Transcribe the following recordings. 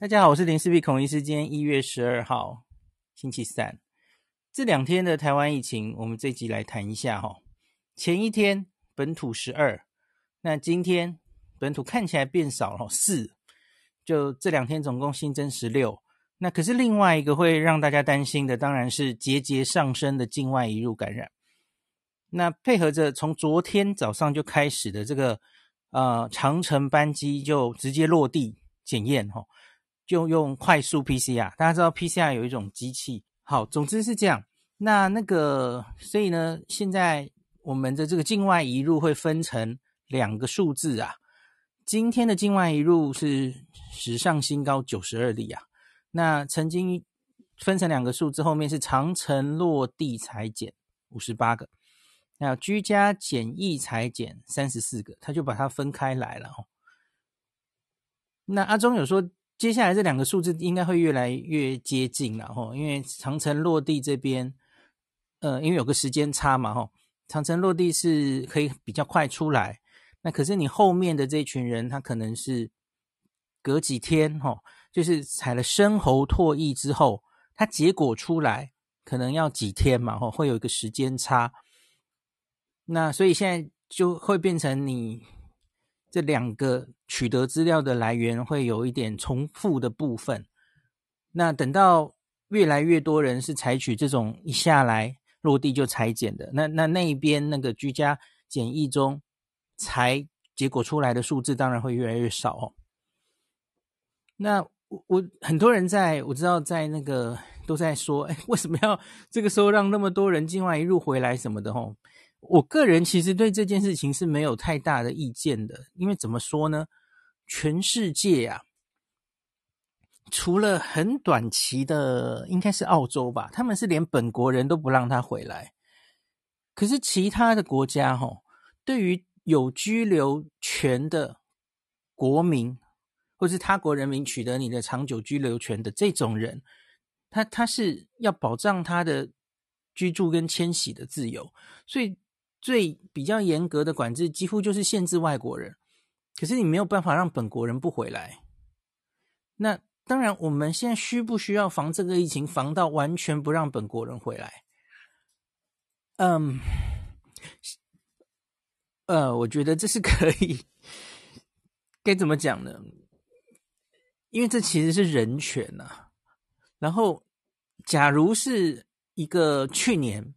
大家好，我是林氏璧孔医师。今天一月十二号，星期三。这两天的台湾疫情，我们这集来谈一下哈。前一天本土十二，那今天本土看起来变少了四，就这两天总共新增十六。那可是另外一个会让大家担心的，当然是节节上升的境外移入感染。那配合着从昨天早上就开始的这个呃长程班机就直接落地检验哈。就用快速 PCR，大家知道 PCR 有一种机器。好，总之是这样。那那个，所以呢，现在我们的这个境外移入会分成两个数字啊。今天的境外移入是史上新高九十二例啊。那曾经分成两个数字，后面是长城落地裁剪五十八个，那居家检疫裁剪三十四个，他就把它分开来了。那阿中有说。接下来这两个数字应该会越来越接近了哈，因为长城落地这边，呃，因为有个时间差嘛哈，长城落地是可以比较快出来，那可是你后面的这群人，他可能是隔几天哈，就是采了深喉唾液之后，他结果出来可能要几天嘛哈，会有一个时间差，那所以现在就会变成你。这两个取得资料的来源会有一点重复的部分。那等到越来越多人是采取这种一下来落地就裁剪的，那那那一边那个居家检疫中裁结果出来的数字当然会越来越少哦。那我我很多人在我知道在那个都在说，哎，为什么要这个时候让那么多人境外一入回来什么的哦？我个人其实对这件事情是没有太大的意见的，因为怎么说呢？全世界啊，除了很短期的，应该是澳洲吧，他们是连本国人都不让他回来。可是其他的国家，哈，对于有居留权的国民，或是他国人民取得你的长久居留权的这种人，他他是要保障他的居住跟迁徙的自由，所以。最比较严格的管制，几乎就是限制外国人。可是你没有办法让本国人不回来。那当然，我们现在需不需要防这个疫情，防到完全不让本国人回来？嗯，呃，我觉得这是可以。该怎么讲呢？因为这其实是人权呐、然后，假如是一个去年。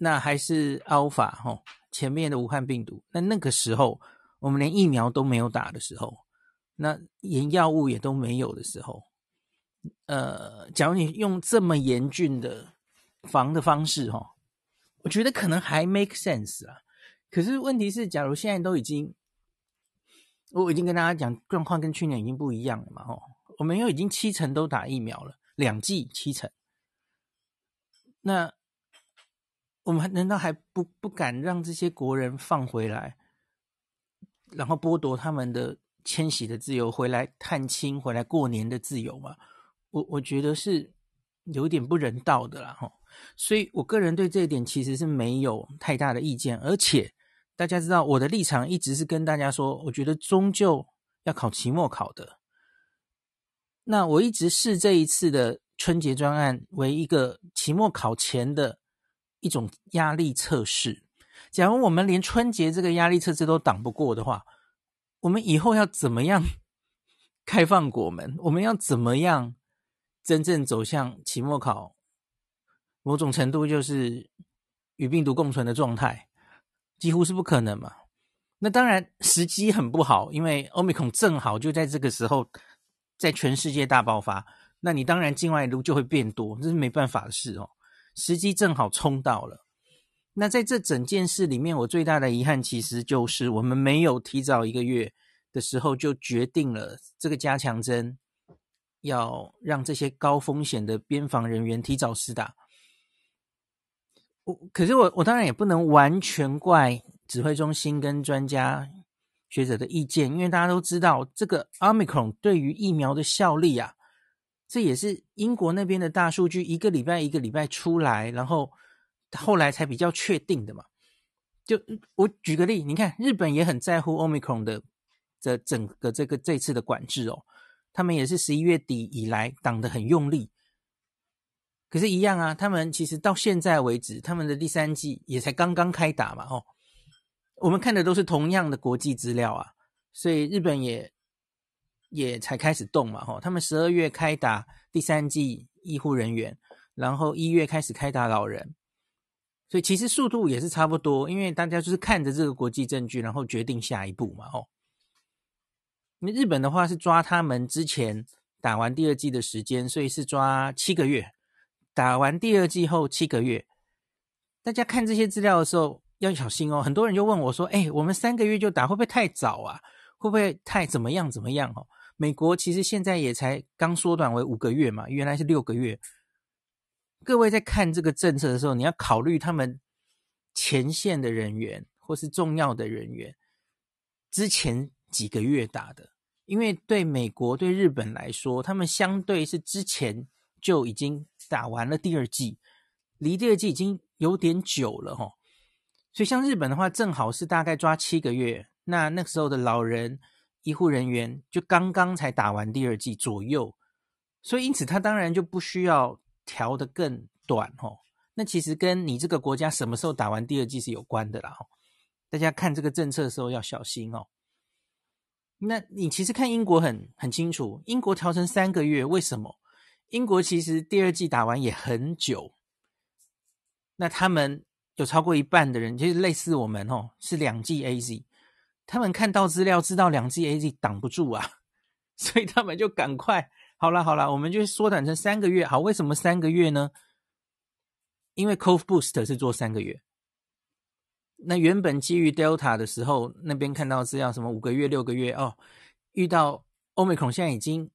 那还是 Alpha 哈，前面的武汉病毒。那那个时候，我们连疫苗都没有打的时候，那连药物也都没有的时候，呃，假如你用这么严峻的防的方式哈，我觉得可能还 make sense 啊。可是问题是，假如现在都已经，我已经跟大家讲，状况跟去年已经不一样了嘛，吼，我们又已经七成都打疫苗了，两剂七成，那。我们难道还不不敢让这些国人放回来，然后剥夺他们的迁徙的自由，回来探亲、回来过年的自由吗？我我觉得是有点不人道的啦，哈。所以我个人对这一点其实是没有太大的意见，而且大家知道我的立场一直是跟大家说，我觉得终究要考期末考的。那我一直视这一次的春节专案为一个期末考前的。一种压力测试。假如我们连春节这个压力测试都挡不过的话，我们以后要怎么样 开放国门？我们要怎么样真正走向期末考？某种程度就是与病毒共存的状态，几乎是不可能嘛。那当然时机很不好，因为欧米孔正好就在这个时候在全世界大爆发，那你当然境外路就会变多，这是没办法的事哦。时机正好冲到了，那在这整件事里面，我最大的遗憾其实就是我们没有提早一个月的时候就决定了这个加强针，要让这些高风险的边防人员提早施打。我可是我我当然也不能完全怪指挥中心跟专家学者的意见，因为大家都知道这个 Omicron 对于疫苗的效力啊。这也是英国那边的大数据，一个礼拜一个礼拜出来，然后后来才比较确定的嘛。就我举个例，你看日本也很在乎 Omicron 的这整个这个这次的管制哦。他们也是十一月底以来挡得很用力。可是，一样啊，他们其实到现在为止，他们的第三季也才刚刚开打嘛，哦，我们看的都是同样的国际资料啊，所以日本也也才开始动嘛，哦，他们十二月开打第三季医护人员，然后一月开始开打老人，所以其实速度也是差不多，因为大家就是看着这个国际证据，然后决定下一步嘛，哦，那日本的话是抓他们之前打完第二季的时间，所以是抓七个月。打完第二季后七个月，大家看这些资料的时候要小心哦。很多人就问我说：“哎，我们三个月就打，会不会太早啊？会不会太怎么样怎么样？”哦，美国其实现在也才刚缩短为五个月嘛，原来是六个月。各位在看这个政策的时候，你要考虑他们前线的人员或是重要的人员之前几个月打的，因为对美国对日本来说，他们相对是之前就已经。打完了第二季，离第二季已经有点久了齁，所以像日本的话，正好是大概抓七个月。那那个时候的老人医护人员就刚刚才打完第二剂左右，所以因此他当然就不需要调得更短哦。那其实跟你这个国家什么时候打完第二剂是有关的啦。大家看这个政策的时候要小心哦。那你其实看英国很很清楚，英国调成三个月，为什么？英国其实第二剂打完也很久，那他们有超过一半的人，其实类似我们哦，是两剂 AZ，他们看到资料知道两剂 AZ 挡不住啊，所以他们就赶快，好了好了，我们就缩短成三个月。好，为什么三个月呢？因为 CovBoost 是做三个月，那原本基于 Delta 的时候，那边看到资料什么五个月、六个月哦，遇到 Omicron 现在已经。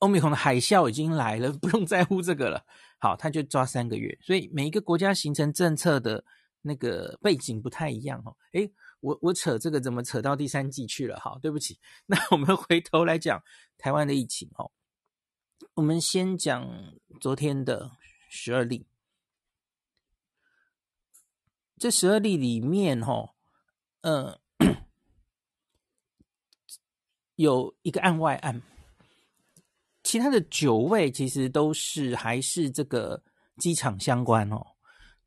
欧米孔的海啸已经来了，不用在乎这个了。好，他就抓三个月，所以每一个国家形成政策的那个背景不太一样哦。诶，我我扯这个怎么扯到第三季去了？好，对不起。那我们回头来讲台湾的疫情哦。我们先讲昨天的十二例，这十二例里面哦，呃，有一个案外案。其他的九位其实都是还是这个机场相关哦，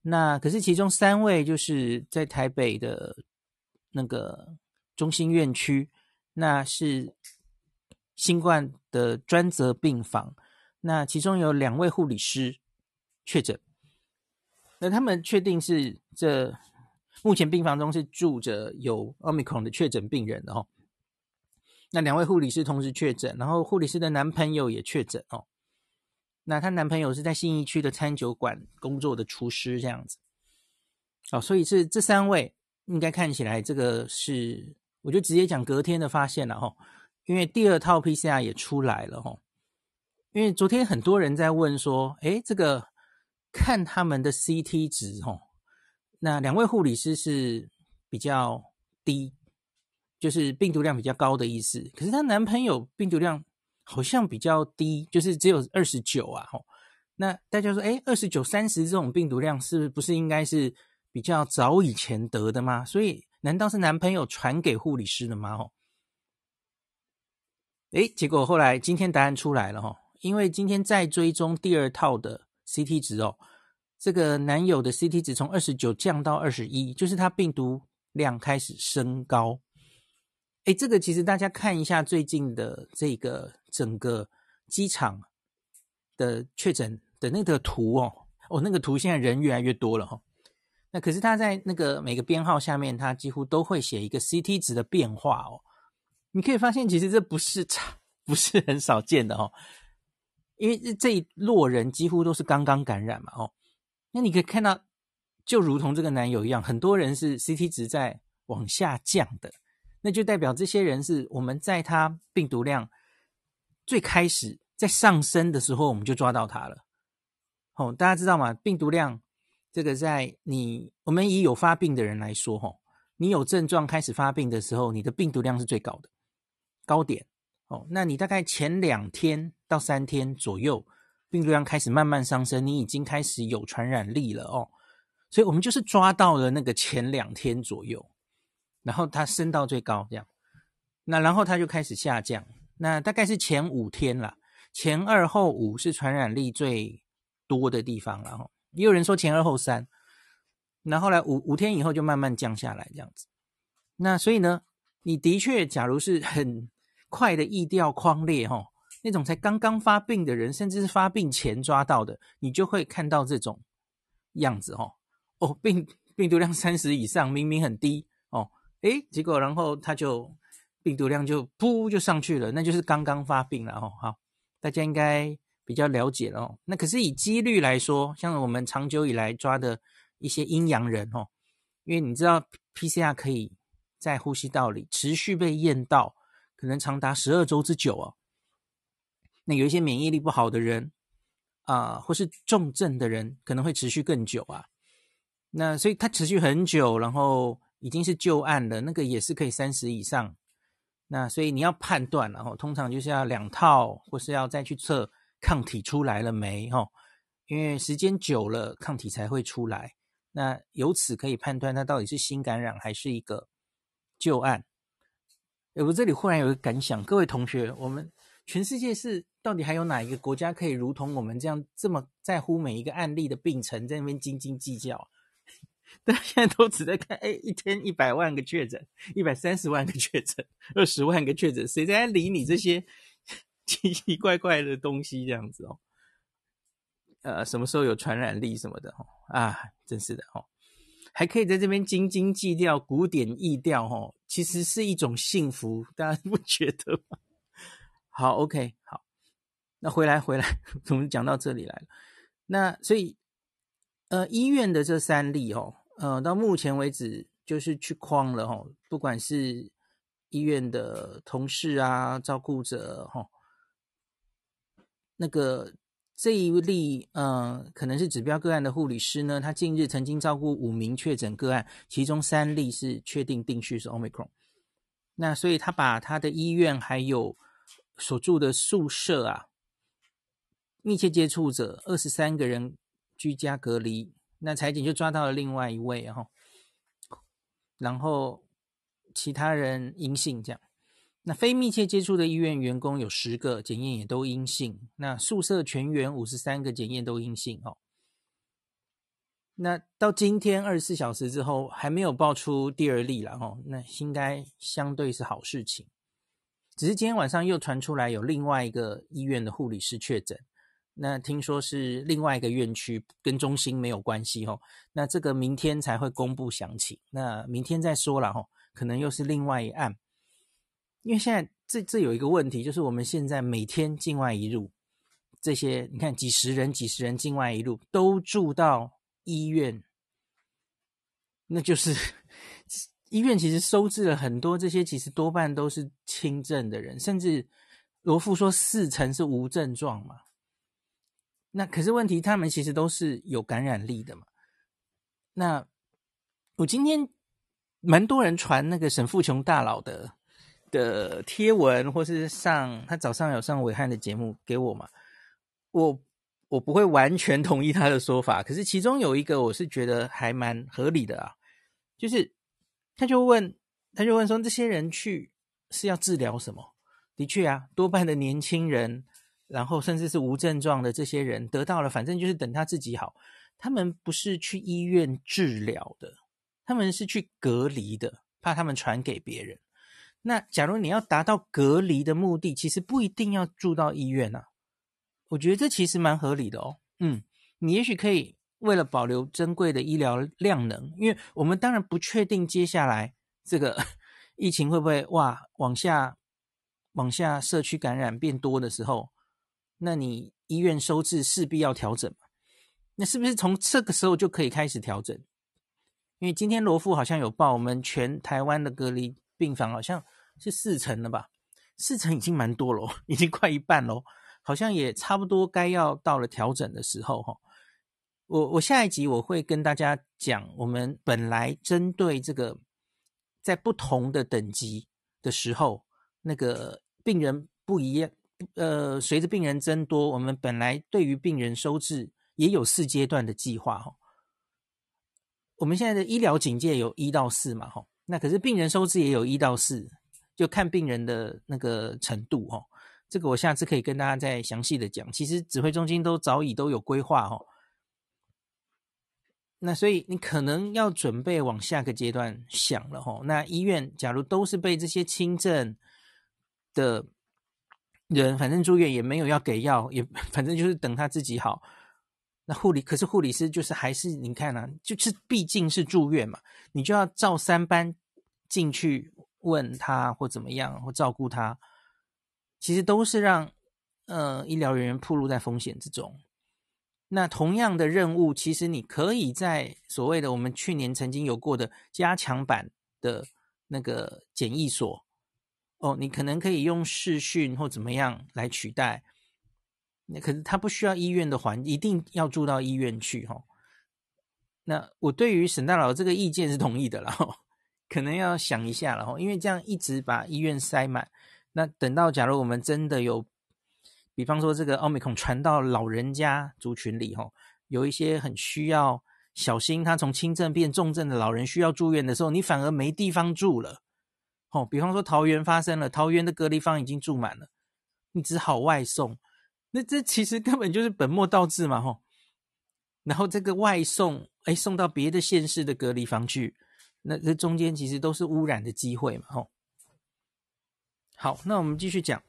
那可是其中三位就是在台北的那个中心院区，那是新冠的专责病房，那其中有两位护理师确诊，那他们确定是这目前病房中是住着有 Omicron 的确诊病人哦。那两位护理师同时确诊，然后护理师的男朋友也确诊哦。那她男朋友是在信义区的餐酒馆工作的厨师，这样子。哦，所以是这三位应该看起来这个是，我就直接讲隔天的发现了哈。因为第二套 PCR 也出来了哈。因为昨天很多人在问说，诶，这个看他们的 CT 值哈，那两位护理师是比较低。就是病毒量比较高的意思，可是她男朋友病毒量好像比较低，就是只有二十九啊。吼，那大家说，诶，二十九、三十这种病毒量是不是应该是比较早以前得的吗？所以难道是男朋友传给护理师的吗？吼，诶，结果后来今天答案出来了，吼，因为今天在追踪第二套的 CT 值哦，这个男友的 CT 值从二十九降到二十一，就是他病毒量开始升高。哎，这个其实大家看一下最近的这个整个机场的确诊的那个图哦，哦，那个图现在人越来越多了哈、那可是他在那个每个编号下面，他几乎都会写一个 CT 值的变化哦。你可以发现，其实这不是差，不是很少见的哦。因为这一落人几乎都是刚刚感染嘛哦。那你可以看到，就如同这个男友一样，很多人是 CT 值在往下降的。那就代表这些人是我们在他病毒量最开始在上升的时候，我们就抓到他了。哦，大家知道吗？病毒量这个在你我们以有发病的人来说，吼，你有症状开始发病的时候，你的病毒量是最高的高点。哦，那你大概前两天到三天左右，病毒量开始慢慢上升，你已经开始有传染力了哦。所以我们就是抓到了那个前两天左右。然后它升到最高，这样，那然后它就开始下降，那大概是前五天啦，前二后五是传染力最多的地方，然后也有人说前二后三，那后来五五天以后就慢慢降下来这样子。那所以呢，你的确假如是很快的疫调匡列哈，那种才刚刚发病的人，甚至是发病前抓到的，你就会看到这种样子哈。哦，病病毒量三十以上，明明很低哦，诶，结果然后他就病毒量就噗就上去了，那就是刚刚发病了哦。好，大家应该比较了解了哦。那可是以几率来说，像我们长久以来抓的一些阴阳人哦，因为你知道 PCR 可以在呼吸道里持续被验到，可能长达十二周之久哦。那有一些免疫力不好的人啊，或是重症的人，可能会持续更久啊。那所以它持续很久，然后已经是旧案了，那个也是可以三十以上。那所以你要判断，然后通常就是要两套，或是要再去测抗体出来了没？哈，因为时间久了，抗体才会出来。那由此可以判断它到底是新感染还是一个旧案。我这里忽然有个感想，各位同学，我们全世界是到底还有哪一个国家可以如同我们这样这么在乎每一个案例的病程，在那边斤斤计较？大家现在都只在看，哎，一天一百万个确诊，一百三十万个确诊，二十万个确诊，谁在理你这些奇奇怪怪的东西？这样子哦，呃，什么时候有传染力什么的？哦，啊，真是的哦，还可以在这边斤斤计较古典意调，哦，其实是一种幸福，大家不觉得吗？好，OK，好，那回来回来，我们讲到这里来了，那所以。呃，医院的这三例哦，呃，到目前为止就是去框了哦，不管是医院的同事啊、照顾者哈、哦，那个这一例，嗯、呃，可能是指标个案的护理师呢，他近日曾经照顾五名确诊个案，其中三例是确定定序是 Omicron，那所以他把他的医院还有所住的宿舍啊，密切接触者二十三个人。居家隔离，那采检就抓到了另外一位哈，然后其他人阴性这样，那非密切接触的医院员工有十个，检验也都阴性。那宿舍全员五十三个检验都阴性哦。那到今天二十四小时之后还没有爆出第二例了哈，那应该相对是好事情。只是今天晚上又传出来有另外一个医院的护理师确诊。那听说是另外一个院区，跟中心没有关系哦。那这个明天才会公布详情，那明天再说了哈，可能又是另外一案。因为现在这这有一个问题，就是我们现在每天境外一路这些，你看几十人、几十人境外一路都住到医院，那就是医院其实收治了很多这些，其实多半都是轻症的人，甚至罗富说四成是无症状嘛。那可是问题，他们其实都是有感染力的嘛。那我今天蛮多人传那个沈富琼大佬的的贴文，或是上他早上有上伟汉的节目给我嘛。我我不会完全同意他的说法，可是其中有一个我是觉得还蛮合理的啊，就是他就问他就问说，这些人去是要治疗什么？的确啊，多半的年轻人。然后甚至是无症状的这些人得到了，反正就是等他自己好。他们不是去医院治疗的，他们是去隔离的，怕他们传给别人。那假如你要达到隔离的目的，其实不一定要住到医院啊。我觉得这其实蛮合理的哦。嗯，你也许可以为了保留珍贵的医疗量能，因为我们当然不确定接下来这个 疫情会不会哇往下往下社区感染变多的时候。那你医院收治势必要调整？那是不是从这个时候就可以开始调整？因为今天罗富好像有报，我们全台湾的隔离病房好像是四成了吧？四成已经蛮多了，已经快一半喽，好像也差不多该要到了调整的时候哈。我我下一集我会跟大家讲，我们本来针对这个在不同的等级的时候，那个病人不一样。呃，随着病人增多，我们本来对于病人收治也有四阶段的计划哈。我们现在的医疗警戒有一到四嘛哈，那可是病人收治也有一到四，就看病人的那个程度哦。这个我下次可以跟大家再详细的讲。其实指挥中心都早已都有规划哦。那所以你可能要准备往下个阶段想了哦。那医院假如都是被这些轻症的人，反正住院也没有要给药，也 反正就是等他自己好。那护理可是护理师就是还是你看啊，就是毕竟是住院嘛，你就要照三班进去问他或怎么样或照顾他，其实都是让呃医疗人员暴露在风险之中。那同样的任务，其实你可以在所谓的我们去年曾经有过的加强版的那个检疫所哦，你可能可以用视讯或怎么样来取代。那可是他不需要医院的环，一定要住到医院去哈。那我对于沈大佬这个意见是同意的了，可能要想一下了哈，因为这样一直把医院塞满，那等到假如我们真的有，比方说这个奥密克戎传到老人家族群里哈，有一些很需要小心，他从轻症变重症的老人需要住院的时候，你反而没地方住了。哦，比方说桃园发生了，桃园的隔离房已经住满了，你只好外送。那这其实根本就是本末倒置嘛，吼！然后这个外送，哎，送到别的县市的隔离房去，那这中间其实都是污染的机会嘛，吼！好，那我们继续讲。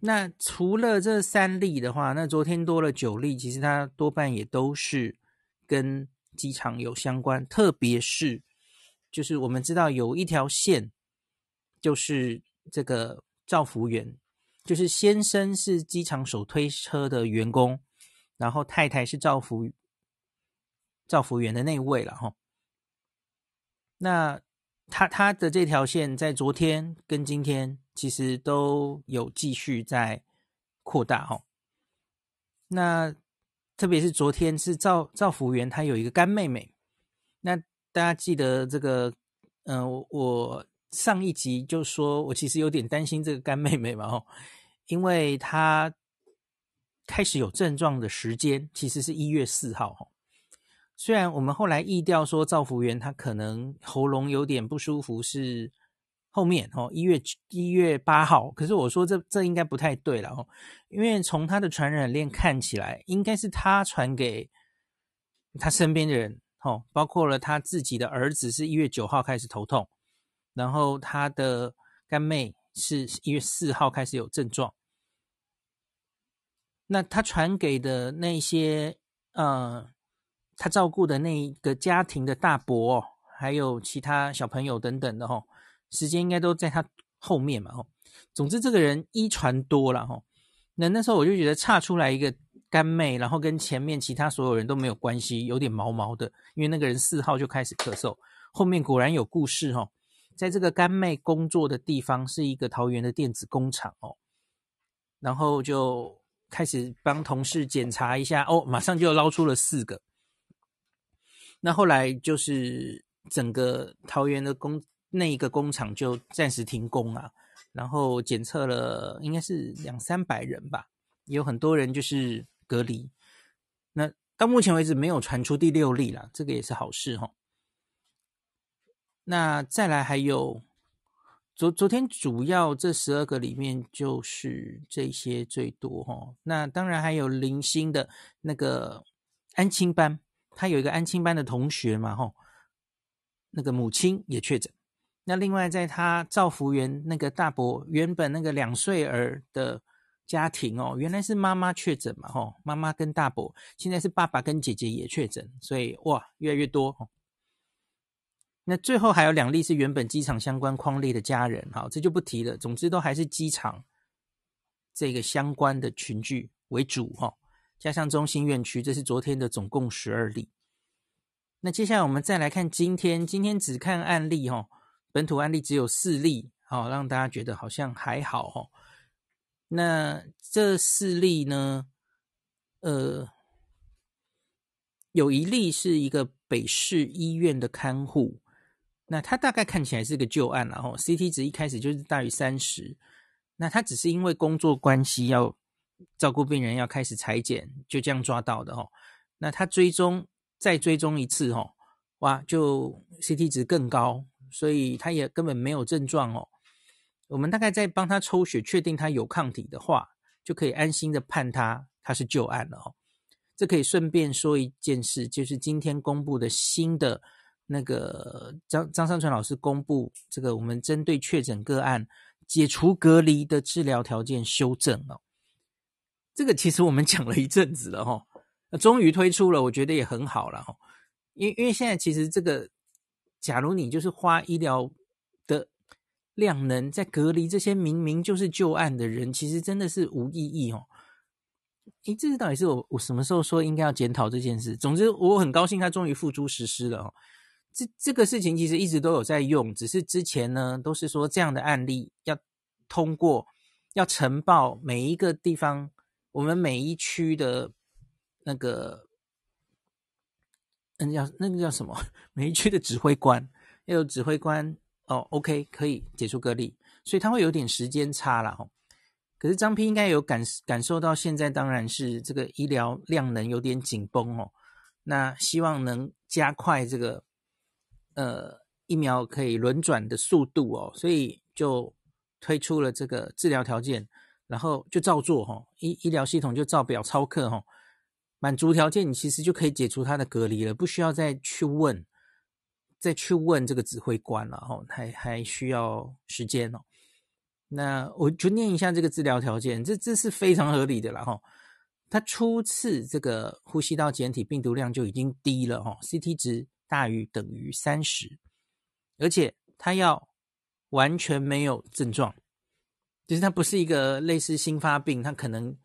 那除了这三例的话，那昨天多了九例，其实它多半也都是跟机场有相关，特别是就是我们知道有一条线，就是这个照服员。就是先生是机场手推车的员工，然后太太是照服照服员的那位了哈。那他他的这条线在昨天跟今天其实都有继续在扩大哈。那特别是昨天是照照服员，他有一个干妹妹。那大家记得这个，嗯、我上一集就说我其实有点担心这个干妹妹嘛哈。因为他开始有症状的时间其实是一月四号，虽然我们后来意调说赵福元他可能喉咙有点不舒服是后面哦，一月一月八号，可是我说这这应该不太对了哦，因为从他的传染链看起来，应该是他传给他身边的人哦，包括了他自己的儿子是一月九号开始头痛，然后他的干妹。是一月四号开始有症状，那他传给的那些，呃，他照顾的那一个家庭的大伯，还有其他小朋友等等的吼，时间应该都在他后面嘛吼。总之，这个人一传多了吼，那那时候我就觉得岔出来一个干妹，然后跟前面其他所有人都没有关系，有点毛毛的，因为那个人四号就开始咳嗽，后面果然有故事吼。在这个干妹工作的地方是一个桃园的电子工厂哦，然后就开始帮同事检查一下哦，马上就捞出了四个。那后来就是整个桃园的工那一个工厂就暂时停工啊，然后检测了应该是两三百人吧，有很多人就是隔离。那到目前为止没有传出第六例啦，这个也是好事哈、哦。那再来还有昨昨天主要这十二个里面就是这些最多哈，那当然还有零星的那个安亲班，他有一个安亲班的同学嘛哈，那个母亲也确诊。那另外在他造福园那个大伯原本那个两岁儿的家庭哦，原来是妈妈确诊嘛哈，妈妈跟大伯现在是爸爸跟姐姐也确诊，所以哇越来越多。那最后还有两例是原本机场相关框列的家人，好，这就不提了。总之都还是机场这个相关的群聚为主哈，加上中心院区，这是昨天的总共十二例。那接下来我们再来看今天，今天只看案例哈，本土案例只有四例，好，让大家觉得好像还好哈。那这四例呢，呃，有一例是一个北市医院的看护。那他大概看起来是个旧案，然后 CT 值一开始就是大于三十，那他只是因为工作关系要照顾病人，要开始裁剪，就这样抓到的哦。那他追踪再追踪一次哦，哇，就 CT 值更高，所以他也根本没有症状哦。我们大概在帮他抽血，确定他有抗体的话，就可以安心的判他他是旧案了哦。这可以顺便说一件事，就是今天公布的新的那个张张上淳老师公布这个我们针对确诊个案解除隔离的治疗条件修正哦。这个其实我们讲了一阵子了哈，终于推出了，我觉得也很好了哈。因为因为现在其实这个，假如你就是花医疗的量能在隔离这些明明就是旧案的人，其实真的是无意义哦。诶，这个到底是我我什么时候说应该要检讨这件事？总之我很高兴他终于付诸实施了哦。这这个事情其实一直都有在用，只是之前呢都是说这样的案例要通过要呈报每一个地方。我们每一区的那个，嗯，叫那个叫什么？每一区的指挥官要有指挥官哦，OK，可以解除隔离，所以他会有点时间差了哦。可是张斌应该有感感受到，现在当然是这个医疗量能有点紧绷哦。那希望能加快这个呃疫苗可以轮转的速度哦，所以就推出了这个治疗条件。然后就照做哈，医医疗系统就照表操课哈，满足条件你其实就可以解除他的隔离了，不需要再去问，再去问这个指挥官了哈，还还需要时间哦。那我就念一下这个治疗条件，这这是非常合理的了哈。他初次这个呼吸道检体病毒量就已经低了哈，CT 值大于等于三十，而且他要完全没有症状。就是它不是一个类似新发病，它可能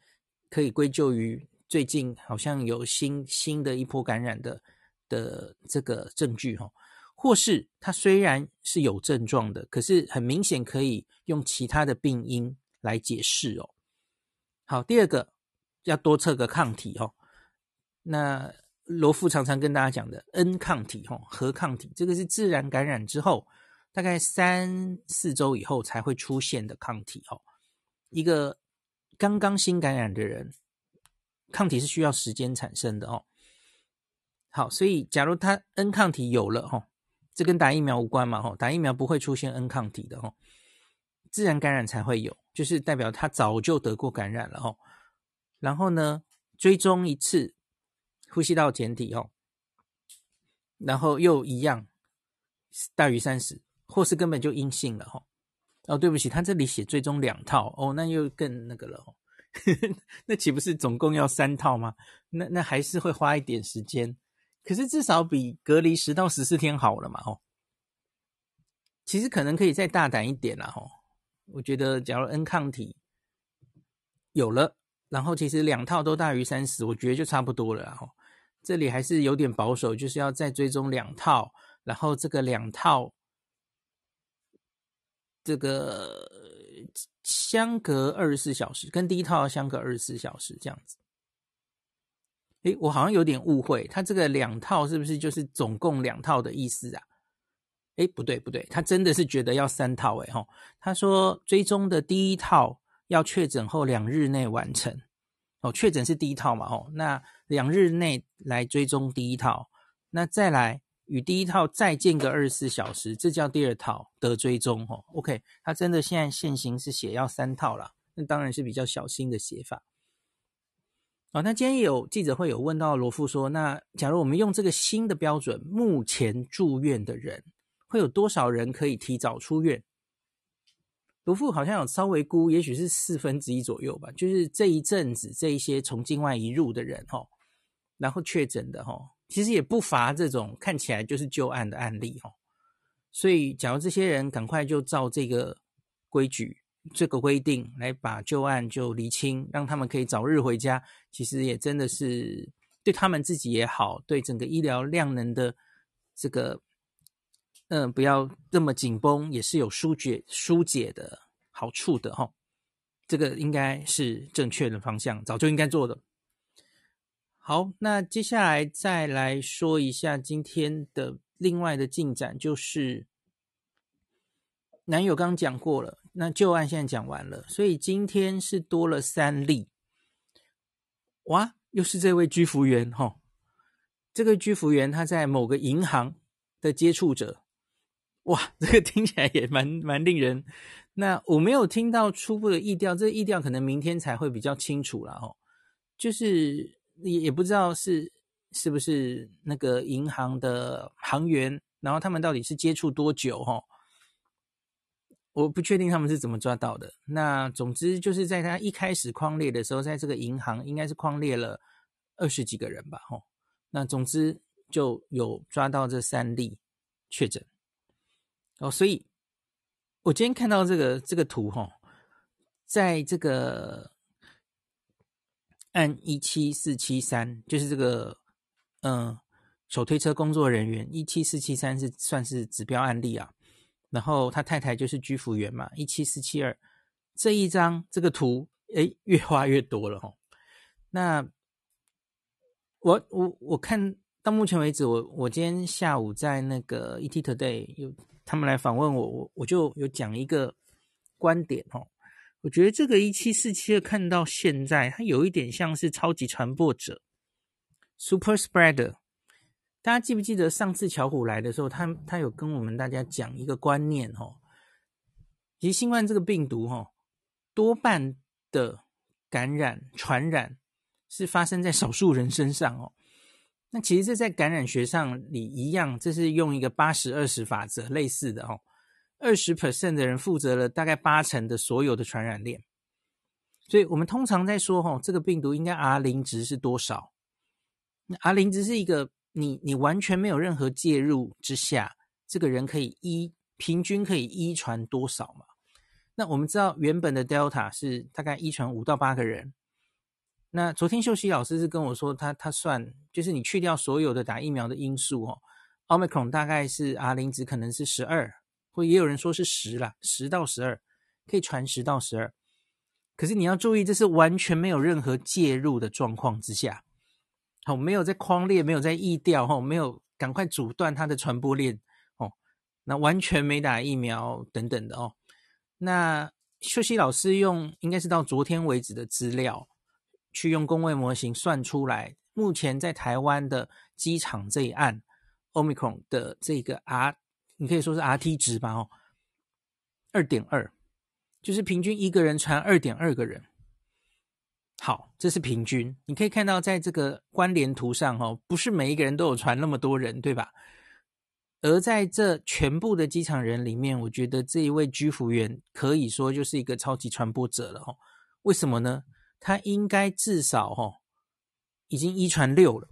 可以归咎于最近好像有新新的一波感染的的这个证据哈，或是它虽然是有症状的，可是很明显可以用其他的病因来解释哦。好，第二个要多测个抗体哦。那罗富常常跟大家讲的 N 抗体哈，核抗体，这个是自然感染之后。大概三四周以后才会出现的抗体哦，一个刚刚新感染的人，抗体是需要时间产生的哦。好，所以假如他 N 抗体有了哈，这跟打疫苗无关嘛哈，打疫苗不会出现 N 抗体的哈，自然感染才会有，就是代表他早就得过感染了哈。然后呢，追踪一次呼吸道检体哦，然后又一样大于三十。或是根本就阴性了哈，哦，对不起，他这里写最终两套哦，那又更那个了哦，那岂不是总共要三套吗？那那还是会花一点时间，可是至少比隔离十到十四天好了嘛哦。其实可能可以再大胆一点啦哦，我觉得假如 N 抗体有了，然后其实两套都大于三十，我觉得就差不多了哈。这里还是有点保守，就是要再追踪两套，然后这个两套。这个相隔二十四小时，跟第一套要相隔二十四小时这样子。诶，我好像有点误会，他这个两套是不是就是总共两套的意思啊？诶，不对不对，他真的是觉得要三套诶齁。他说追踪的第一套要确诊后两日内完成，哦，确诊是第一套嘛，哦，那两日内来追踪第一套，那再来。与第一套再间隔二十四小时，这叫第二套得追踪哦。OK，他真的现在现行是写要三套了，那当然是比较小心的写法。哦，那今天有记者会有问到罗富说，那假如我们用这个新的标准，目前住院的人会有多少人可以提早出院？罗富好像有稍微估，也许是四分之一左右吧。就是这一阵子这一些从境外移入的人哈，然后确诊的哈。其实也不乏这种看起来就是旧案的案例哦，所以假如这些人赶快就照这个规矩、这个规定来把旧案就厘清，让他们可以早日回家，其实也真的是对他们自己也好，对整个医疗量能的这个嗯、不要这么紧绷，也是有疏解疏解的好处的哈。这个应该是正确的方向，早就应该做的。好，那接下来再来说一下今天的另外的进展，就是男友刚讲过了，那旧案现在讲完了，所以今天是多了三例。哇，又是这位居服员哈，这个居服员他在某个银行的接触者，哇，这个听起来也蛮蛮令人。那我没有听到初步的意调，这个意调可能明天才会比较清楚了哦。就是也也不知道是是不是那个银行的行员，然后他们到底是接触多久哈？我不确定他们是怎么抓到的。那总之就是在他一开始框列的时候，在这个银行应该是框列了二十几个人吧？哈，那总之就有抓到这三例确诊哦，所以。我今天看到这个这个图哈，在这个按一七四七三，就是这个嗯手推车工作人员一七四七三是算是指标案例啊，然后他太太就是居服员嘛，一七四七二这一张这个图，诶，越画越多了哦。那我我我看到目前为止，我我今天下午在那个 ET Today 有。他们来访问我，我我就有讲一个观点哦。我觉得这个一七四七二看到现在，它有一点像是超级传播者 （super spreader）。大家记不记得上次巧虎来的时候，他他有跟我们大家讲一个观念哦。其实新冠这个病毒哦，多半的感染传染是发生在少数人身上哦。那其实这在感染学上里一样，这是用一个八十二十法则类似的哦。二十 percent 的人负责了大概八成的所有的传染链，所以我们通常在说哦，这个病毒应该 R 零值是多少？那 R 零值是一个你你完全没有任何介入之下，这个人可以一平均可以一传多少嘛？那我们知道原本的 Delta 是大概一传五到八个人。那昨天秀熙老师是跟我说他，他他算就是你去掉所有的打疫苗的因素哦，Omicron 大概是 R 零值可能是十二，或也有人说是十啦，十到十二可以传十到十二。可是你要注意，这是完全没有任何介入的状况之下，好，没有在框列，没有在疫调，哈，没有赶快阻断它的传播链哦，那完全没打疫苗等等的哦。那秀熙老师用应该是到昨天为止的资料。去用公卫模型算出来，目前在台湾的机场这一案，Omicron 的这个 R，你可以说是 RT 值吧，哦，二点二，就是平均一个人传二点二个人。好，这是平均，你可以看到在这个关联图上，哦，不是每一个人都有传那么多人，对吧？而在这全部的机场人里面，我觉得这一位居服员可以说就是一个超级传播者了，哦，为什么呢？他应该至少哦，已经一传六了。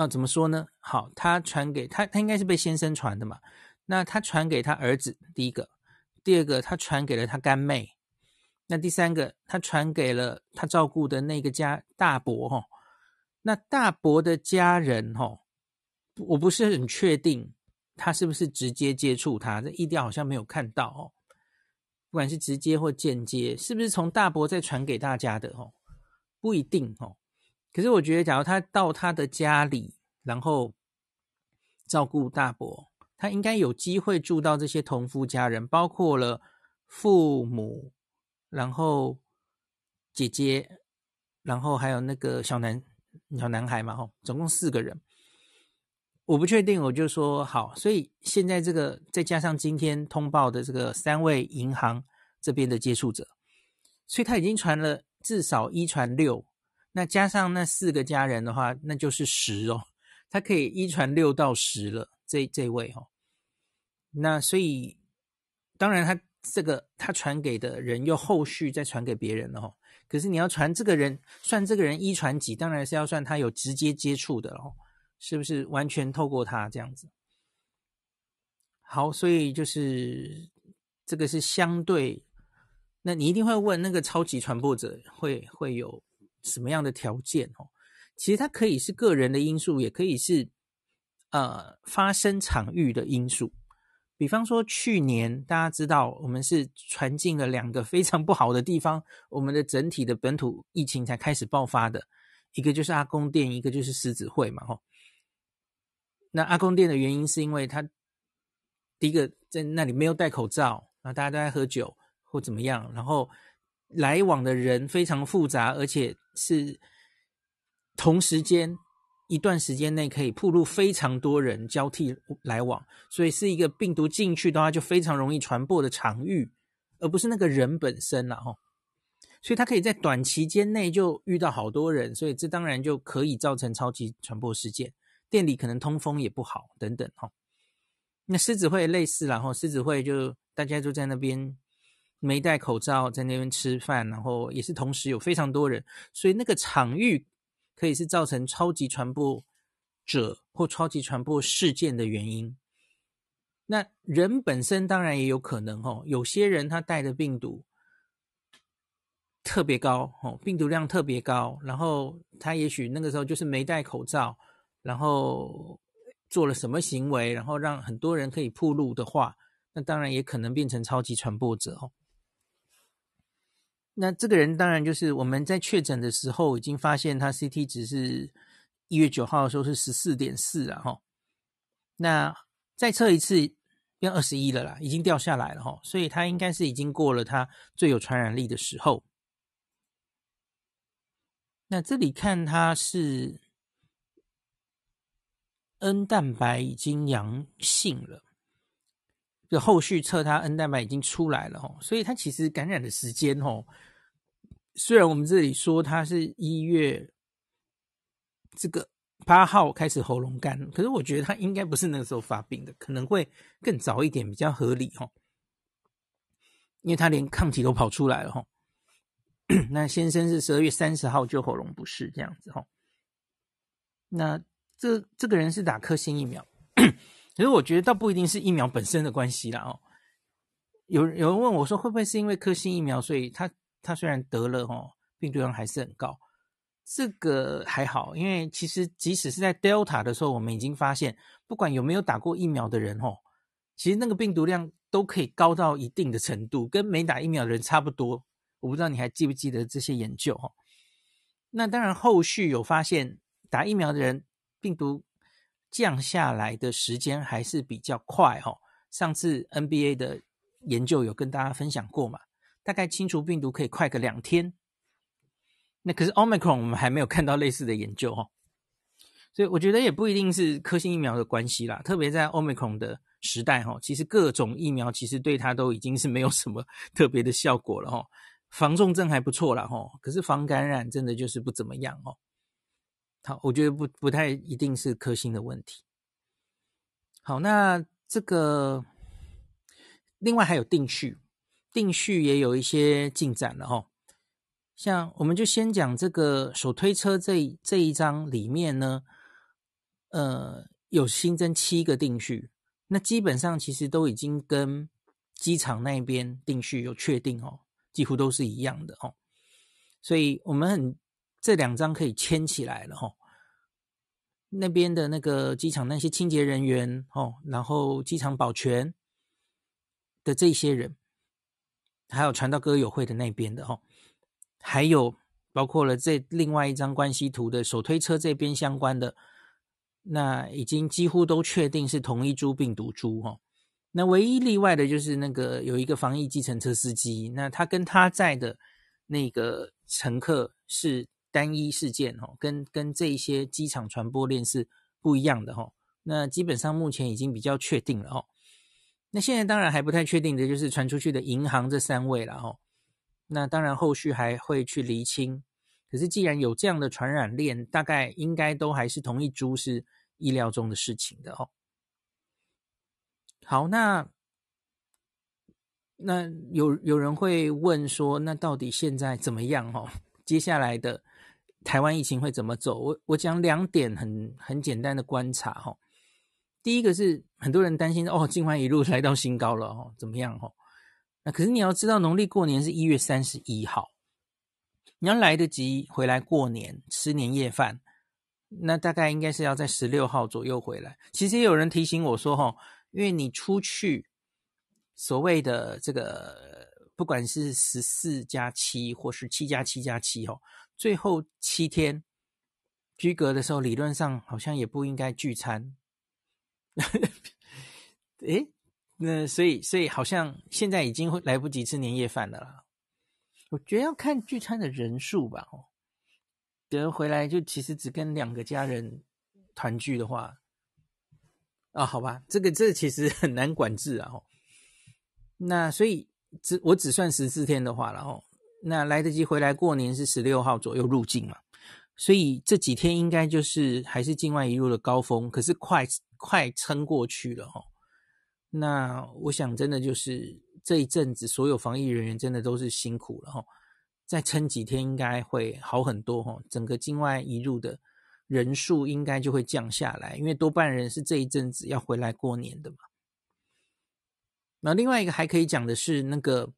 要、啊、怎么说呢？好，他传给他，他应该是被先生传的嘛。那他传给他儿子，第一个；第二个，他传给了他干妹。那第三个，他传给了他照顾的那个家大伯哈。那大伯的家人哈，我不是很确定他是不是直接接触他，这意调好像没有看到哦。不管是直接或间接，是不是从大伯再传给大家的？哦，不一定哦。可是我觉得，假如他到他的家里，然后照顾大伯，他应该有机会住到这些同夫家人，包括了父母，然后姐姐，然后还有那个小男小男孩嘛，吼，总共四个人。我不确定，我就说好。所以现在这个再加上今天通报的这个三位银行这边的接触者，所以他已经传了至少一传六。那加上那四个家人的话，那就是十哦。他可以一传六到十了。这这位哦，那所以当然他这个他传给的人又后续再传给别人了哦。可是你要传这个人，算这个人一传几，当然是要算他有直接接触的哦。是不是完全透过他这样子？好，所以就是这个是相对。那你一定会问，那个超级传播者会会有什么样的条件哦？其实它可以是个人的因素，也可以是呃发生场域的因素。比方说，去年大家知道，我们是传进了两个非常不好的地方，我们的整体的本土疫情才开始爆发的，一个就是阿公店，一个就是狮子会嘛，吼。那阿公店的原因是因为他第一个在那里没有戴口罩，然后大家都在喝酒或怎么样，然后来往的人非常复杂，而且是同时间一段时间内可以暴露非常多人交替来往，所以是一个病毒进去的话就非常容易传播的场域，而不是那个人本身了哈。所以它可以在短期间内就遇到好多人，所以这当然就可以造成超级传播事件。店里可能通风也不好等等哈。那狮子会类似，然后狮子会就大家就在那边没戴口罩，在那边吃饭，然后也是同时有非常多人，所以那个场域。可以是造成超级传播者或超级传播事件的原因。那人本身当然也有可能哦，有些人他带的病毒特别高哦，病毒量特别高，然后他也许那个时候就是没戴口罩，然后做了什么行为，然后让很多人可以暴露的话，那当然也可能变成超级传播者哦。那这个人当然就是我们在确诊的时候已经发现他 CT 值是一月九号的时候是十四点四啊哈，那再测一次变二十一了啦，已经掉下来了哈，所以他应该是已经过了他最有传染力的时候。那这里看他是 N 蛋白已经阳性了。就后续测他 N 蛋白已经出来了哦，所以他其实感染的时间哦，虽然我们这里说他是一月这个八号开始喉咙干，可是我觉得他应该不是那个时候发病的，可能会更早一点比较合理哦，因为他连抗体都跑出来了哈。那先生是十二月三十号就喉咙不适这样子哈，那这这个人是打科兴疫苗。其实我觉得倒不一定是疫苗本身的关系啦哦。有有人问我说，会不会是因为科兴疫苗，所以他他虽然得了哦，病毒量还是很高？这个还好，因为其实即使是在 Delta 的时候，我们已经发现，不管有没有打过疫苗的人哦，其实那个病毒量都可以高到一定的程度，跟没打疫苗的人差不多。我不知道你还记不记得这些研究哦？那当然，后续有发现打疫苗的人病毒。降下来的时间还是比较快哦。上次 NBA 的研究有跟大家分享过嘛，大概清除病毒可以快个两天。那可是 Omicron 我们还没有看到类似的研究哦，所以我觉得也不一定是科兴疫苗的关系啦。特别在 Omicron 的时代哈，其实各种疫苗其实对它都已经是没有什么 特别的效果了哈，防重症还不错啦哈，可是防感染真的就是不怎么样哦。好，我觉得不不太一定是科星的问题。好，那这个另外还有定序，定序也有一些进展了哈。像我们就先讲这个手推车这这一章里面呢，呃，有新增七个定序，那基本上其实都已经跟机场那边定序有确定哦，几乎都是一样的哦，所以我们很。这两张可以牵起来了哈，那边的那个机场那些清洁人员哦，然后机场保全的这些人，还有传到歌友会的那边的哈，还有包括了这另外一张关系图的手推车这边相关的，那已经几乎都确定是同一株病毒株哈。那唯一例外的就是那个有一个防疫计程车司机，那他跟他在的那个乘客是。单一事件哦，跟跟这一些机场传播链是不一样的哈。那基本上目前已经比较确定了哦。那现在当然还不太确定的就是传出去的银行这三位了哈。那当然后续还会去厘清。可是既然有这样的传染链，大概应该都还是同一株是意料中的事情的哦。好，那那有有人会问说，那到底现在怎么样哈？接下来的。台湾疫情会怎么走？我我讲两点很很简单的观察哈。第一个是很多人担心哦，境外一路来到新高了哦，怎么样哦？那可是你要知道，农历过年是一月三十一号，你要来得及回来过年吃年夜饭，那大概应该是要在十六号左右回来。其实也有人提醒我说哈，因为你出去所谓的这个，不管是十四加七或是七加七加七哈。最后七天居隔的时候，理论上好像也不应该聚餐。诶，那所以所以好像现在已经会来不及吃年夜饭了啦。我觉得要看聚餐的人数吧。哦，等回来就其实只跟两个家人团聚的话，啊，好吧，这个这、其实很难管制啊。哦那所以只我只算十四天的话了哦，那来得及回来过年是十六号左右入境嘛，所以这几天应该就是还是境外一路的高峰，可是快快撑过去了哦。那我想真的就是这一阵子所有防疫人员真的都是辛苦了哦，再撑几天应该会好很多哦，整个境外一路的人数应该就会降下来，因为多半人是这一阵子要回来过年的嘛。那另外一个还可以讲的是那个，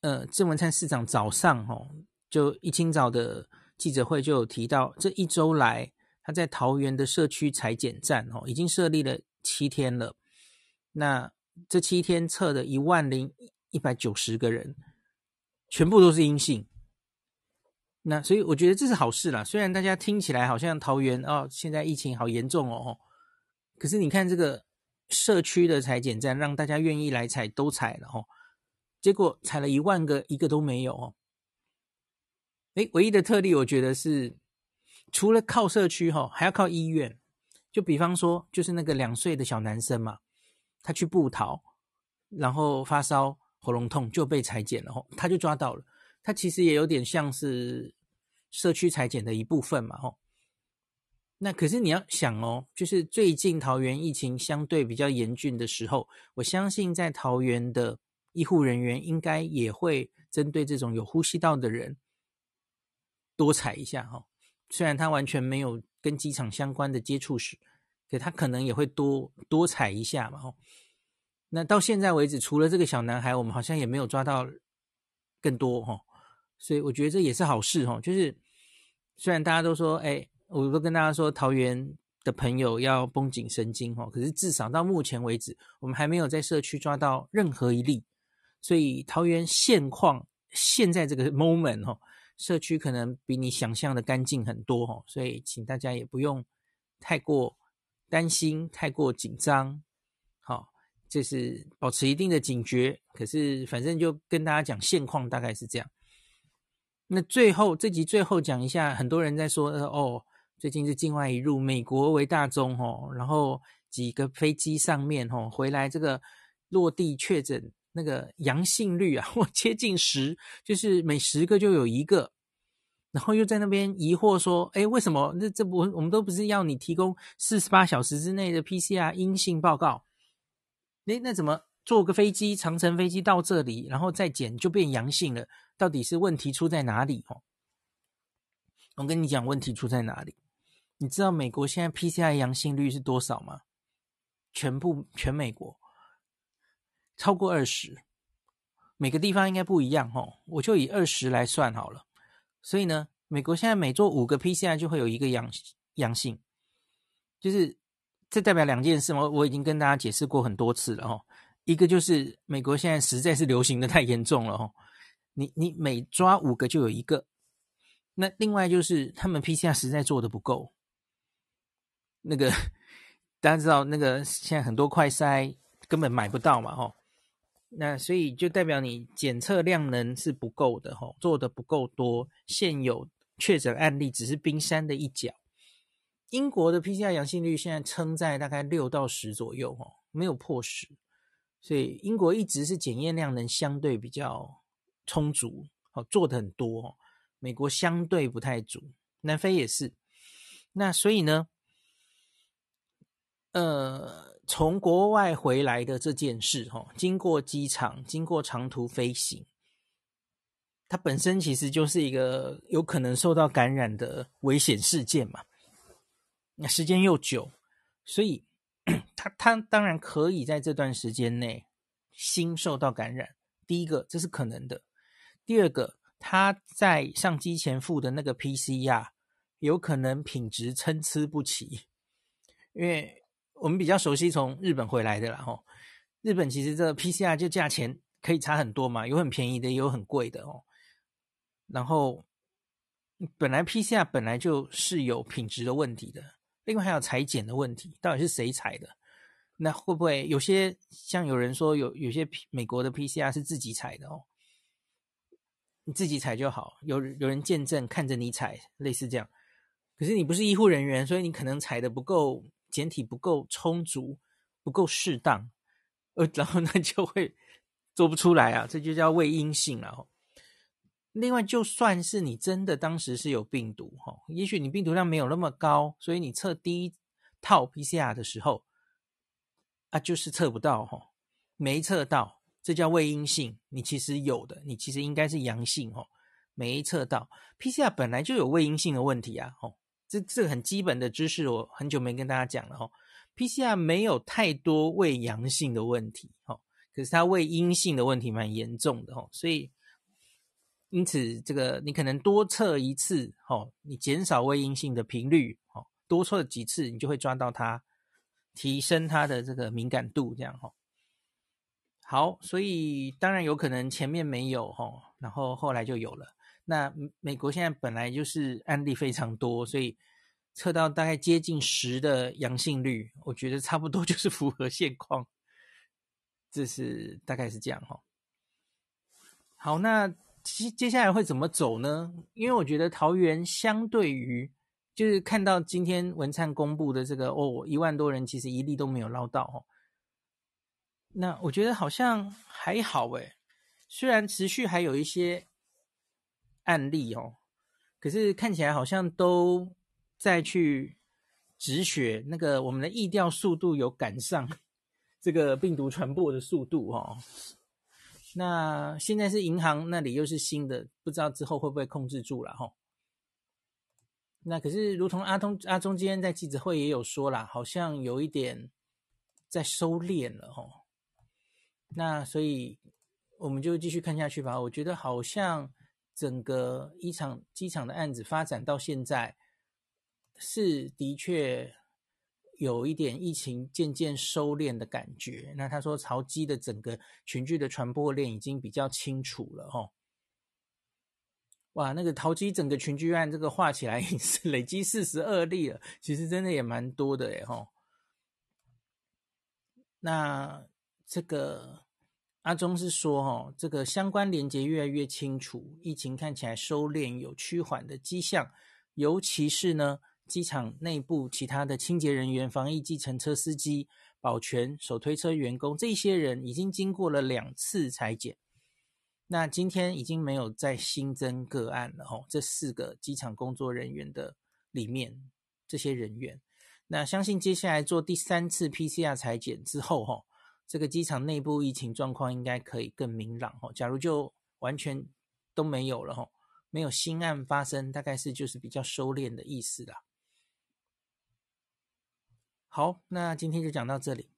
呃，郑文灿市长早上哦，就一清早的记者会就有提到，这一周来他在桃园的社区采检站哦，已经设立了七天了。那这七天测的一万零一百九十个人，全部都是阴性。那所以我觉得这是好事啦。虽然大家听起来好像桃园哦，现在疫情好严重哦，可是你看这个。社区的采检站让大家愿意来采，都采了哦。结果采了一万个，一个都没有哦。诶，唯一的特例，我觉得是除了靠社区哈，还要靠医院。就比方说，就是那个两岁的小男生嘛，他去布桃，然后发烧、喉咙痛就被裁剪了哦，他就抓到了。他其实也有点像是社区裁剪的一部分嘛，吼。那可是你要想哦，就是最近桃园疫情相对比较严峻的时候，我相信在桃园的医护人员应该也会针对这种有呼吸道的人多采一下哈。虽然他完全没有跟机场相关的接触史，可他可能也会多多采一下嘛。那到现在为止，除了这个小男孩，我们好像也没有抓到更多哈。所以我觉得这也是好事哈。就是虽然大家都说哎。我都跟大家说，桃园的朋友要绷紧神经哦。可是至少到目前为止，我们还没有在社区抓到任何一例，所以桃园现况现在这个 moment 哦，社区可能比你想象的干净很多哦。所以请大家也不用太过担心、太过紧张，好，就是保持一定的警觉。可是反正就跟大家讲现况大概是这样。那最后这集最后讲一下，很多人在说哦。最近是境外移入，美国为大宗哦，然后几个飞机上面哦回来，这个落地确诊那个阳性率啊，我接近十，就是每十个就有一个，然后又在那边疑惑说，哎，为什么？那这不我们都不是要你提供四十八小时之内的 PCR 阴性报告？哎，那怎么坐个飞机长程飞机到这里，然后再检就变阳性了？到底是问题出在哪里？哦，我跟你讲，问题出在哪里？你知道美国现在 PCR 阳性率是多少吗？全部全美国超过二十，每个地方应该不一样哦。我就以二十来算好了。所以呢，美国现在每做五个 PCR 就会有一个阳阳性，就是这代表两件事。我我已经跟大家解释过很多次了哦。一个就是美国现在实在是流行的太严重了哦。你你每抓五个就有一个。那另外就是他们 PCR 实在做的不够。那个 大家知道，那个现在很多快筛根本买不到嘛，吼，那所以就代表你检测量能是不够的，吼，做的不够多，现有确诊案例只是冰山的一角。英国的 PCR 阳性率现在撑在大概六到十左右，吼，没有破十，所以英国一直是检验量能相对比较充足，哦，做的很多，美国相对不太足，南非也是，那所以呢？呃，从国外回来的这件事，哈，经过机场，经过长途飞行，它本身其实就是一个有可能受到感染的危险事件嘛。那时间又久，所以 他他当然可以在这段时间内新受到感染。第一个，这是可能的；第二个，他在上机前付的那个 PCR 有可能品质参差不齐，因为。我们比较熟悉从日本回来的啦，吼，日本其实这个 PCR 就价钱可以差很多嘛，有很便宜的，也有很贵的哦。然后本来 PCR 本来就是有品质的问题的，另外还有裁剪的问题，到底是谁裁的？那会不会有些像有人说有有些美国的 PCR 是自己采的哦？你自己采就好，有有人见证看着你采，类似这样。可是你不是医护人员，所以你可能采的不够简体不够充足，不够适当，呃，然后呢 就会做不出来啊，这就叫伪阴性了。另外，就算是你真的当时是有病毒，哈，也许你病毒量没有那么高，所以你测第一套 PCR 的时候，啊，就是测不到，哈，没测到，这叫伪阴性。你其实有的，你其实应该是阳性，哈，没测到。PCR 本来就有伪阴性的问题啊，哦，这这个很基本的知识，我很久没跟大家讲了，哈。PCR 没有太多伪阳性的问题，哈，可是它伪阴性的问题蛮严重的，哈，所以。因此，这个你可能多测一次，哦，你减少伪阴性的频率，哦，多测几次，你就会抓到它，提升它的这个敏感度，这样哈。好，所以当然有可能前面没有，哈，然后后来就有了。那美国现在本来就是案例非常多，所以测到大概接近十的阳性率，我觉得差不多就是符合现况，这是大概是这样哈。好，那。接接下来会怎么走呢？因为我觉得桃园相对于就是看到今天文灿公布的这个哦，一万多人其实一例都没有捞到哦。那我觉得好像还好诶，虽然持续还有一些案例哦，可是看起来好像都在去止血，那个我们的疫调速度有赶上 这个病毒传播的速度哦。那现在是银行那里又是新的，不知道之后会不会控制住了哈。那可是，如同阿通阿中今天在记者会也有说啦，好像有一点在收敛了哈。那所以我们就继续看下去吧。我觉得好像整个一场机场的案子发展到现在是的确。有一点疫情渐渐收敛的感觉。那他说潮机的整个群聚的传播链已经比较清楚了哦。哇，那个桃机整个群聚案这个画起来已是累积四十二例了，其实真的也蛮多的哎吼。那这个阿中是说哈，这个相关连结越来越清楚，疫情看起来收敛有趋缓的迹象，尤其是呢。机场内部其他的清洁人员、防疫计程车司机、保全、手推车员工，这些人已经经过了两次采检。那今天已经没有再新增个案了吼。这四个机场工作人员的里面，这些人员，那相信接下来做第三次 PCR 裁剪之后，吼，这个机场内部疫情状况应该可以更明朗哦。假如就完全都没有了哦，没有新案发生，大概是就是比较收敛的意思啦。好，那今天就讲到这里。